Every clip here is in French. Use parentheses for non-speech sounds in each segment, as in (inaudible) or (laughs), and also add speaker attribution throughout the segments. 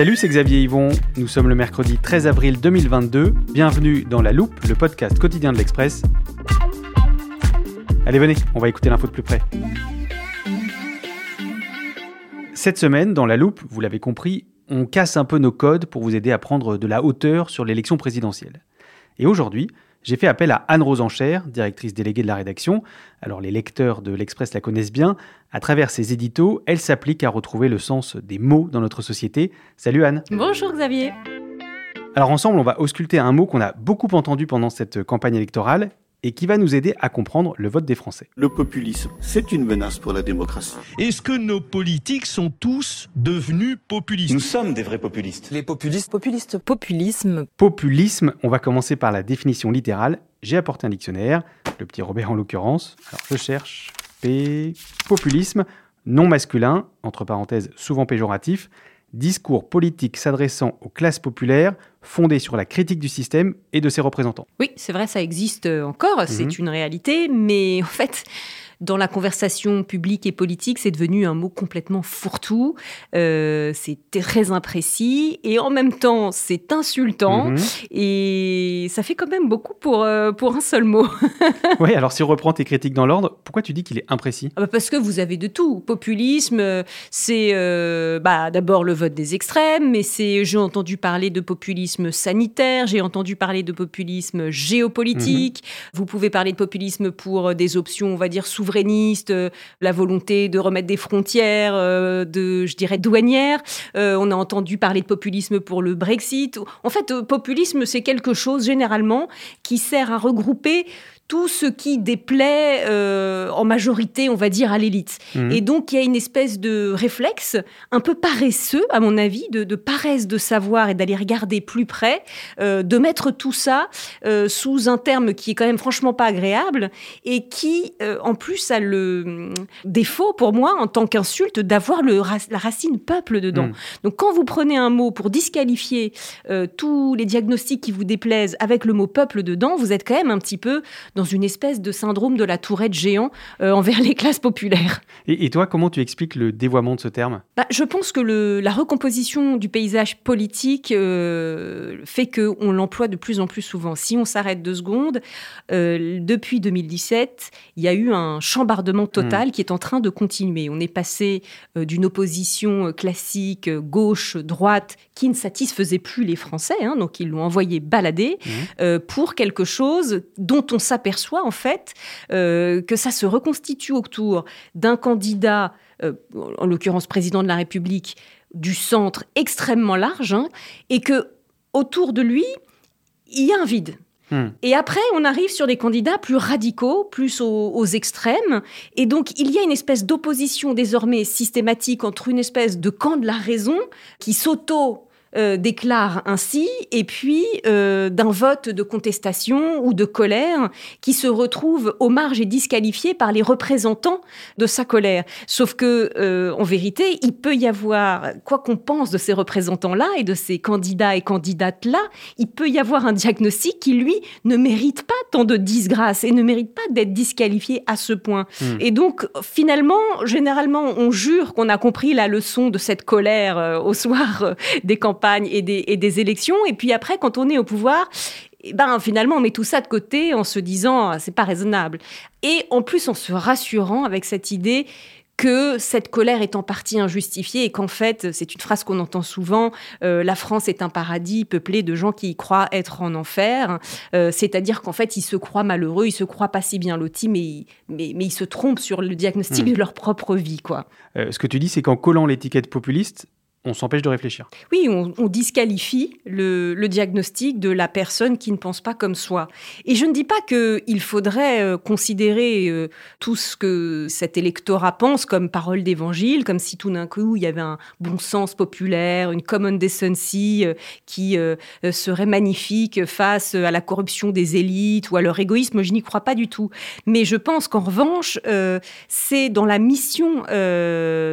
Speaker 1: Salut, c'est Xavier Yvon. Nous sommes le mercredi 13 avril 2022. Bienvenue dans La Loupe, le podcast quotidien de l'Express. Allez, venez, on va écouter l'info de plus près. Cette semaine, dans La Loupe, vous l'avez compris, on casse un peu nos codes pour vous aider à prendre de la hauteur sur l'élection présidentielle. Et aujourd'hui, j'ai fait appel à Anne-Rose Enchère, directrice déléguée de la rédaction. Alors les lecteurs de l'Express la connaissent bien. À travers ses éditos, elle s'applique à retrouver le sens des mots dans notre société. Salut Anne.
Speaker 2: Bonjour Xavier.
Speaker 1: Alors ensemble, on va ausculter un mot qu'on a beaucoup entendu pendant cette campagne électorale et qui va nous aider à comprendre le vote des Français.
Speaker 3: Le populisme, c'est une menace pour la démocratie.
Speaker 4: Est-ce que nos politiques sont tous devenus populistes?
Speaker 5: Nous sommes des vrais populistes.
Speaker 6: Les populistes
Speaker 2: Populiste, populisme.
Speaker 1: Populisme, on va commencer par la définition littérale. J'ai apporté un dictionnaire, le petit Robert en l'occurrence. Alors je cherche P. Populisme, non masculin, entre parenthèses souvent péjoratif, discours politique s'adressant aux classes populaires, fondé sur la critique du système et de ses représentants.
Speaker 2: Oui, c'est vrai, ça existe encore, c'est
Speaker 1: Mhm.
Speaker 2: une réalité, mais (laughs) en fait, dans la conversation publique et politique, c'est devenu un mot complètement fourre-tout. Euh, c'est très imprécis et en même temps, c'est insultant
Speaker 1: Mhm.
Speaker 2: et ça fait quand même beaucoup pour, euh, pour un seul mot. (laughs)
Speaker 1: Oui, alors si on reprend tes critiques dans l'ordre, pourquoi tu dis qu'il est imprécis?
Speaker 2: Ah bah parce que vous avez de tout. Populisme, c'est euh, bah, d'abord le vote des extrêmes, mais c'est j'ai entendu parler de populisme sanitaire, j'ai entendu parler de populisme géopolitique. Vous pouvez parler de populisme pour des options, on va dire souverainistes, euh, la volonté de remettre des frontières, euh, de je dirais douanières. Euh, on a entendu parler de populisme pour le Brexit. En fait, populisme, c'est quelque chose généralement qui sert à regrouper tout ce qui déplaît euh, en majorité, on va dire, à l'élite.
Speaker 1: Mhm.
Speaker 2: Et donc, il y a une espèce de réflexe un peu paresseux, à mon avis, de, de paresse de savoir et d'aller regarder plus près, euh, de mettre tout ça euh, sous un terme qui est quand même franchement pas agréable et qui, en plus, a le hum, défaut pour moi, en tant qu'insulte, d'avoir ra- la racine peuple dedans.
Speaker 1: Mhm.
Speaker 2: Donc, quand vous prenez un mot pour disqualifier tous les diagnostics qui vous déplaisent avec le mot peuple dedans, vous êtes quand même un petit peu dans une espèce de syndrome de la tourette géant euh, envers (laughs) les classes populaires.
Speaker 1: et, et toi, comment tu expliques le dévoiement de ce terme?
Speaker 2: Bah, je pense que le- la recomposition du paysage politique euh, fait qu'on l'emploie de plus en plus souvent. Si on s'arrête deux secondes, euh, depuis 2017, il y a eu un chambardement total qui est en train de continuer. On est passé euh, d'une opposition classique, euh, gauche, droite, qui ne satisfaisait plus les Français, hein, donc ils l'ont envoyé balader, euh, pour quelque chose dont on s'aperçoit en fait euh, que ça se reconstitue autour d'un candidat, euh, en l'occurrence président de la République, du centre extrêmement large, hein, et que autour de lui, il y a un vide.
Speaker 1: Hmm.
Speaker 2: Et après, on arrive sur des candidats plus radicaux, plus aux, aux extrêmes. Et donc, il y a une espèce d'opposition désormais systématique entre une espèce de camp de la raison qui s'auto euh, déclare ainsi, et puis euh, d'un vote de contestation ou de colère qui se retrouve aux marges et disqualifié par les représentants de sa colère. Sauf que, euh, en vérité, il peut y avoir, quoi qu'on pense de ces représentants-là et de ces candidats et candidates-là, il peut y avoir un diagnostic qui, lui, ne mérite pas tant de disgrâce et ne mérite pas d'être disqualifié à ce point.
Speaker 1: Hmm.
Speaker 2: Et donc, finalement, généralement, on jure qu'on a compris la leçon de cette colère au soir des campagnes et des, et des élections. Et puis après, quand on est au pouvoir, Et ben finalement, on met tout ça de côté en se disant, ah, c'est pas raisonnable. Et en plus, en se rassurant avec cette idée que cette colère est en partie injustifiée et qu'en fait, c'est une phrase qu'on entend souvent, euh, la France est un paradis peuplé de gens qui y croient être en enfer, euh, c'est-à-dire qu'en fait, ils se croient malheureux, ils se croient pas si bien lotis, mais, mais, mais ils se trompent sur le diagnostic
Speaker 1: Hmm.
Speaker 2: de leur propre vie, quoi.
Speaker 1: Euh, ce que tu dis, c'est qu'en collant l'étiquette populiste, on s'empêche de réfléchir.
Speaker 2: Oui, on, disqualifie le, le diagnostic de la personne qui ne pense pas comme soi. Et je ne dis pas qu'il faudrait euh, considérer euh, tout ce que cet électorat pense comme parole d'évangile, comme si tout d'un coup il y avait un bon sens populaire, une common decency euh, qui serait magnifique face à la corruption des élites ou à leur égoïsme. Je n'y crois pas du tout. Mais je pense qu'en revanche, c'est dans la mission,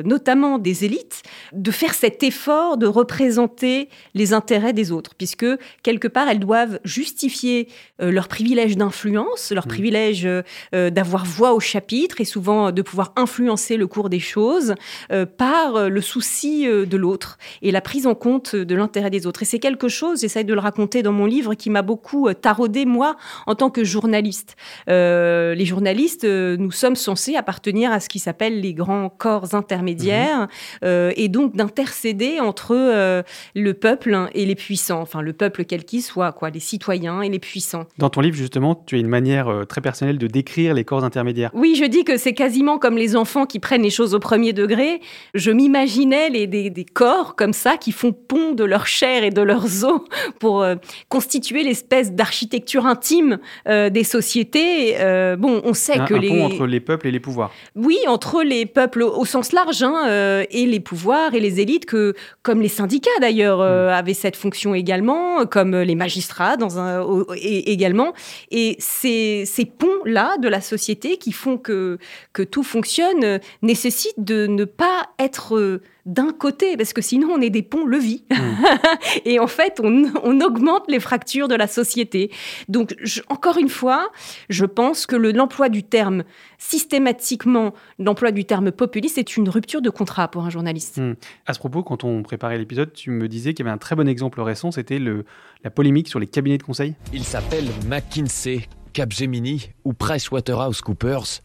Speaker 2: notamment des élites, de faire cet effort de représenter les intérêts des autres, puisque quelque part, elles doivent justifier euh, leur privilège d'influence, leur privilège euh, euh, d'avoir voix au chapitre et souvent de pouvoir influencer le cours des choses euh, par le souci de l'autre et la prise en compte de l'intérêt des autres. Et c'est quelque chose, j'essaye de le raconter dans mon livre, qui m'a beaucoup taraudé, moi, en tant que journaliste. Les journalistes, nous sommes censés appartenir à ce qui s'appelle les grands corps intermédiaires, euh, et donc d'intercéder entre euh, le peuple et les puissants, enfin le peuple quel qu'il soit, quoi, les citoyens et les puissants.
Speaker 1: Dans ton livre, justement, tu as une manière euh, très personnelle de décrire les corps intermédiaires.
Speaker 2: Oui, je dis que c'est quasiment comme les enfants qui prennent les choses au premier degré. Je m'imaginais les, des, des corps comme ça qui font pont de leur chair et de leurs (laughs) os pour euh, constituer l'espèce d'architecture intime des sociétés. Bon, on sait
Speaker 1: Un,
Speaker 2: que
Speaker 1: un
Speaker 2: les
Speaker 1: pont entre les peuples et les pouvoirs.
Speaker 2: oui, entre les peuples au sens large hein, et les pouvoirs et les élites, que, comme les syndicats d'ailleurs euh, avaient cette fonction également, comme les magistrats dans un, au- et- également. Et ces, ces ponts-là de la société qui font que, que tout fonctionne euh, nécessitent de ne pas être euh, d'un côté, parce que sinon on est des ponts-levis. (laughs) et en fait, on, on augmente les fractures de la société. Donc, je- encore une fois, je pense que le- l'emploi du terme systématiquement, l'emploi du terme populiste est une rupture de contrat pour un journaliste.
Speaker 1: Hmm. À ce propos, quand on préparait l'épisode, tu me disais qu'il y avait un très bon exemple récent, c'était la polémique sur les cabinets de conseil.
Speaker 5: Il s'appelle McKinsey, Capgemini ou PricewaterhouseCoopers.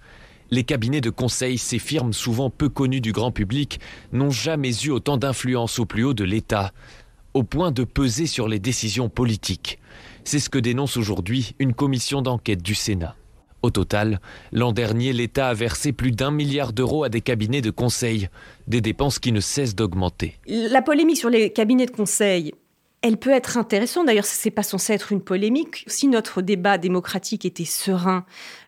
Speaker 5: Les cabinets de conseil, ces firmes souvent peu connues du grand public, n'ont jamais eu autant d'influence au plus haut de l'État, au point de peser sur les décisions politiques. C'est ce que dénonce aujourd'hui une commission d'enquête du Sénat. Au total, l'an dernier, l'État a versé plus d'un milliard d'euros à des cabinets de conseil, des dépenses qui ne cessent d'augmenter.
Speaker 2: La polémique sur les cabinets de conseil, elle peut être intéressante. D'ailleurs, ce n'est pas censé être une polémique. Si notre débat démocratique était serein,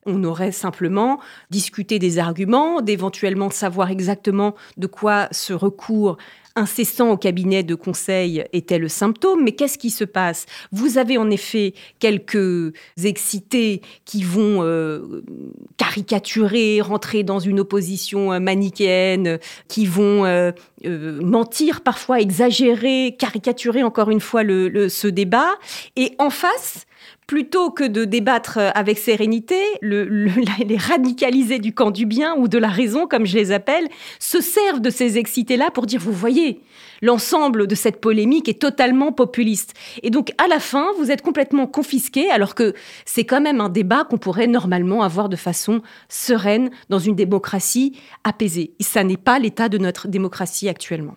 Speaker 2: on aurait simplement discuté des arguments, d'éventuellement savoir exactement de quoi ce recours incessant au cabinet de conseil était le symptôme. Mais qu'est-ce qui se passe? Vous avez en effet quelques excités qui vont euh, caricaturer, rentrer dans une opposition euh, manichéenne, qui vont euh, mentir parfois, exagérer, caricaturer encore une fois ce débat. Et en face, plutôt que de débattre avec sérénité, le- le- (laughs) les radicalisés du camp du bien ou de la raison, comme je les appelle, se servent de ces excités-là pour dire, vous voyez, l'ensemble de cette polémique est totalement populiste. Et donc, à la fin, vous êtes complètement confisqué, alors que c'est quand même un débat qu'on pourrait normalement avoir de façon sereine dans une démocratie apaisée. Et ça n'est pas l'état de notre démocratie actuellement.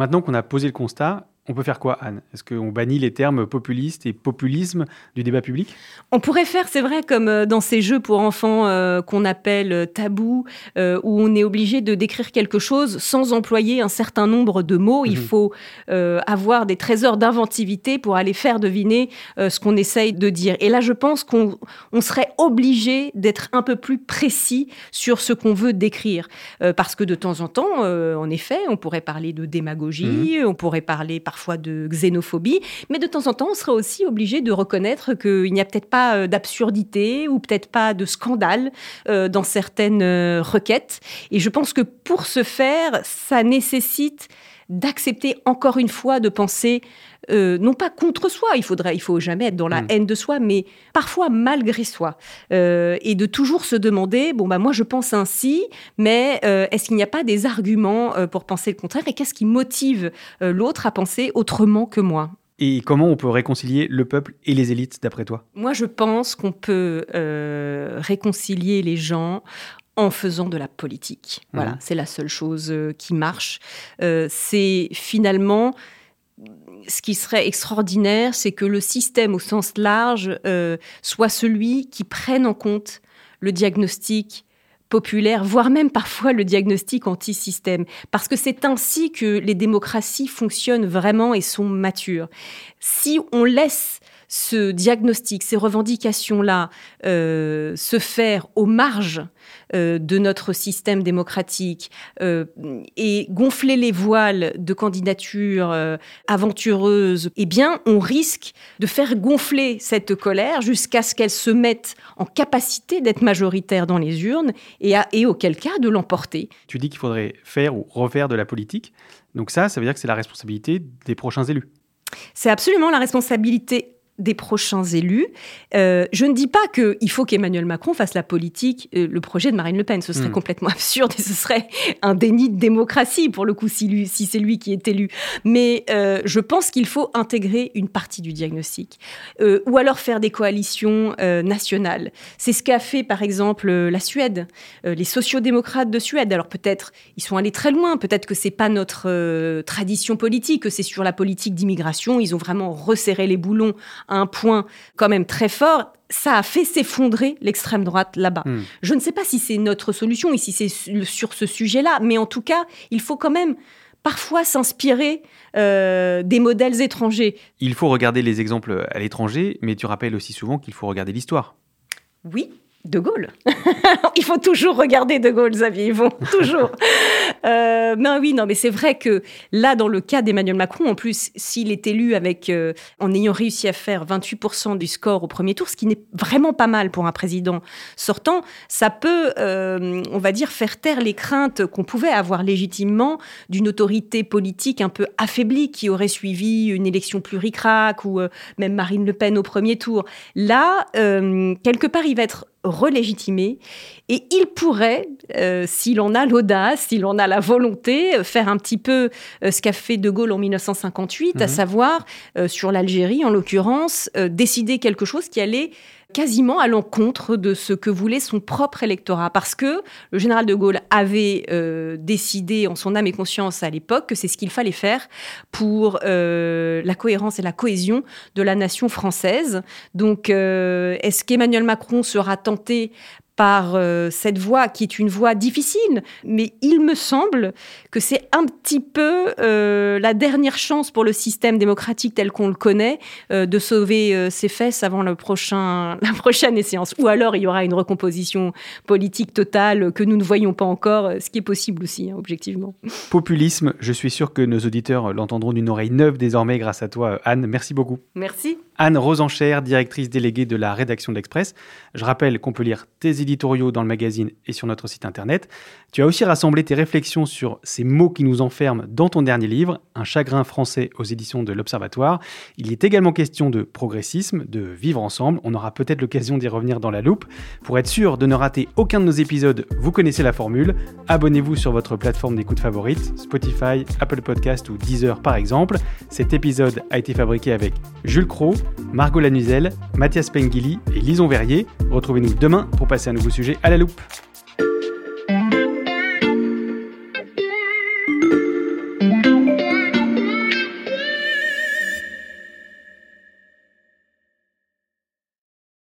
Speaker 1: Maintenant qu'on a posé le constat, On peut faire quoi, Anne? Est-ce qu'on bannit les termes populiste et populisme du débat public?
Speaker 2: On pourrait faire, c'est vrai, comme euh, dans ces jeux pour enfants euh, qu'on appelle euh, tabou, où on est obligé de décrire quelque chose sans employer un certain nombre de mots. Il mhm. faut avoir des trésors d'inventivité pour aller faire deviner ce qu'on essaye de dire. Et là, je pense qu'on serait obligé d'être un peu plus précis sur ce qu'on veut décrire. parce que de temps en temps, en effet, on pourrait parler de démagogie, mhm. on pourrait parler parfois de xénophobie, mais de temps en temps, on sera aussi obligé de reconnaître qu'il n'y a peut-être pas euh, d'absurdité ou peut-être pas de scandale euh, dans certaines euh, requêtes. Et je pense que pour ce faire, ça nécessite d'accepter encore une fois de penser non pas contre soi, il faudrait, il faut jamais être dans la mm. haine de soi, mais parfois malgré soi, et de toujours se demander bon bah moi je pense ainsi, mais est-ce qu'il n'y a pas des arguments pour penser le contraire et qu'est-ce qui motive l'autre à penser autrement que moi?
Speaker 1: Et comment on peut réconcilier le peuple et les élites, d'après toi?
Speaker 2: Moi, je pense qu'on peut réconcilier les gens en faisant de la politique. Voilà, mmh. c'est la seule chose euh, qui marche. Euh, c'est finalement ce qui serait extraordinaire, c'est que le système au sens large euh, soit celui qui prenne en compte le diagnostic populaire, voire même parfois le diagnostic anti-système, parce que c'est ainsi que les démocraties fonctionnent vraiment et sont matures. Si on laisse ce diagnostic, ces revendications-là euh, se faire aux marges euh, de notre système démocratique euh, et gonfler les voiles de candidatures aventureuses, eh bien, on risque de faire gonfler cette colère jusqu'à ce qu'elle se mette en capacité d'être majoritaire dans les urnes et, et auquel cas de l'emporter.
Speaker 1: Tu dis qu'il faudrait faire ou refaire de la politique. Donc ça, ça veut dire que c'est la responsabilité des prochains élus.
Speaker 2: C'est absolument la responsabilité des prochains élus. Euh, je ne dis pas qu'il faut qu'Emmanuel Macron fasse la politique, euh, le projet de Marine Le Pen. Ce serait hmm. complètement (laughs) absurde et ce serait un déni de démocratie, pour le coup, si, si c'est lui qui est élu. Mais euh, je pense qu'il faut intégrer une partie du diagnostic. ou alors faire des coalitions nationales. C'est ce qu'a fait, par exemple, la Suède, les sociodémocrates de Suède. Alors peut-être, ils sont allés très loin. Peut-être que c'est pas notre tradition politique, que c'est sur la politique d'immigration. Ils ont vraiment resserré les boulons un point quand même très fort, ça a fait s'effondrer l'extrême droite là-bas. Hmm. Je ne sais pas si c'est notre solution ici, c'est sur ce sujet-là, mais en tout cas, il faut quand même parfois s'inspirer euh, des modèles étrangers.
Speaker 1: Il faut regarder les exemples à l'étranger, mais tu rappelles aussi souvent qu'il faut regarder l'histoire.
Speaker 2: Oui, de Gaulle. (laughs) Il faut toujours regarder De Gaulle, Xavier Yvon, (laughs) toujours. Euh, non, oui, non, mais c'est vrai que là, dans le cas d'Emmanuel Macron, en plus, s'il est élu avec, euh, en ayant réussi à faire 28% du score au premier tour, ce qui n'est vraiment pas mal pour un président sortant, ça peut, euh, on va dire, faire taire les craintes qu'on pouvait avoir légitimement d'une autorité politique un peu affaiblie qui aurait suivi une élection plus ricrac ou même Marine Le Pen au premier tour. Là, quelque part, il va être relégitimé et il pourrait, euh, s'il en a l'audace, s'il en a la volonté, euh, faire un petit peu euh, ce qu'a fait De Gaulle en 1958, à mhm. savoir, sur l'Algérie en l'occurrence, décider quelque chose qui allait quasiment à l'encontre de ce que voulait son propre électorat. Parce que le général de Gaulle avait euh, décidé en son âme et conscience à l'époque que c'est ce qu'il fallait faire pour euh, la cohérence et la cohésion de la nation française. Donc, euh, est-ce qu'Emmanuel Macron sera tenté par euh, cette voie qui est une voie difficile, mais il me semble que c'est un petit peu euh, la dernière chance pour le système démocratique tel qu'on le connaît euh, de sauver ses fesses avant le prochain, (laughs) la prochaine échéance. Ou alors il y aura une recomposition politique totale que nous ne voyons pas encore, ce qui est possible aussi, hein, objectivement.
Speaker 1: Populisme, je suis sûr que nos auditeurs l'entendront d'une oreille neuve désormais grâce à toi, Anne. Merci beaucoup.
Speaker 2: Merci.
Speaker 1: Anne Rosencher, directrice déléguée de la rédaction de l'Express. Je rappelle qu'on peut lire tes éditoriaux dans le magazine et sur notre site internet. Tu as aussi rassemblé tes réflexions sur ces mots qui nous enferment dans ton dernier livre, Un chagrin français aux éditions de l'Observatoire. Il est également question de progressisme, de vivre ensemble. On aura peut-être l'occasion d'y revenir dans la loupe. Pour être sûr de ne rater aucun de nos épisodes, vous connaissez la formule. Abonnez-vous sur votre plateforme d'écoute favorite, Spotify, Apple Podcast ou Deezer par exemple. Cet épisode a été fabriqué avec Jules Cro, Margot Lanuzel, Mathias Pengili et Lison Verrier. Retrouvez-nous demain pour passer un nouveau sujet à la loupe.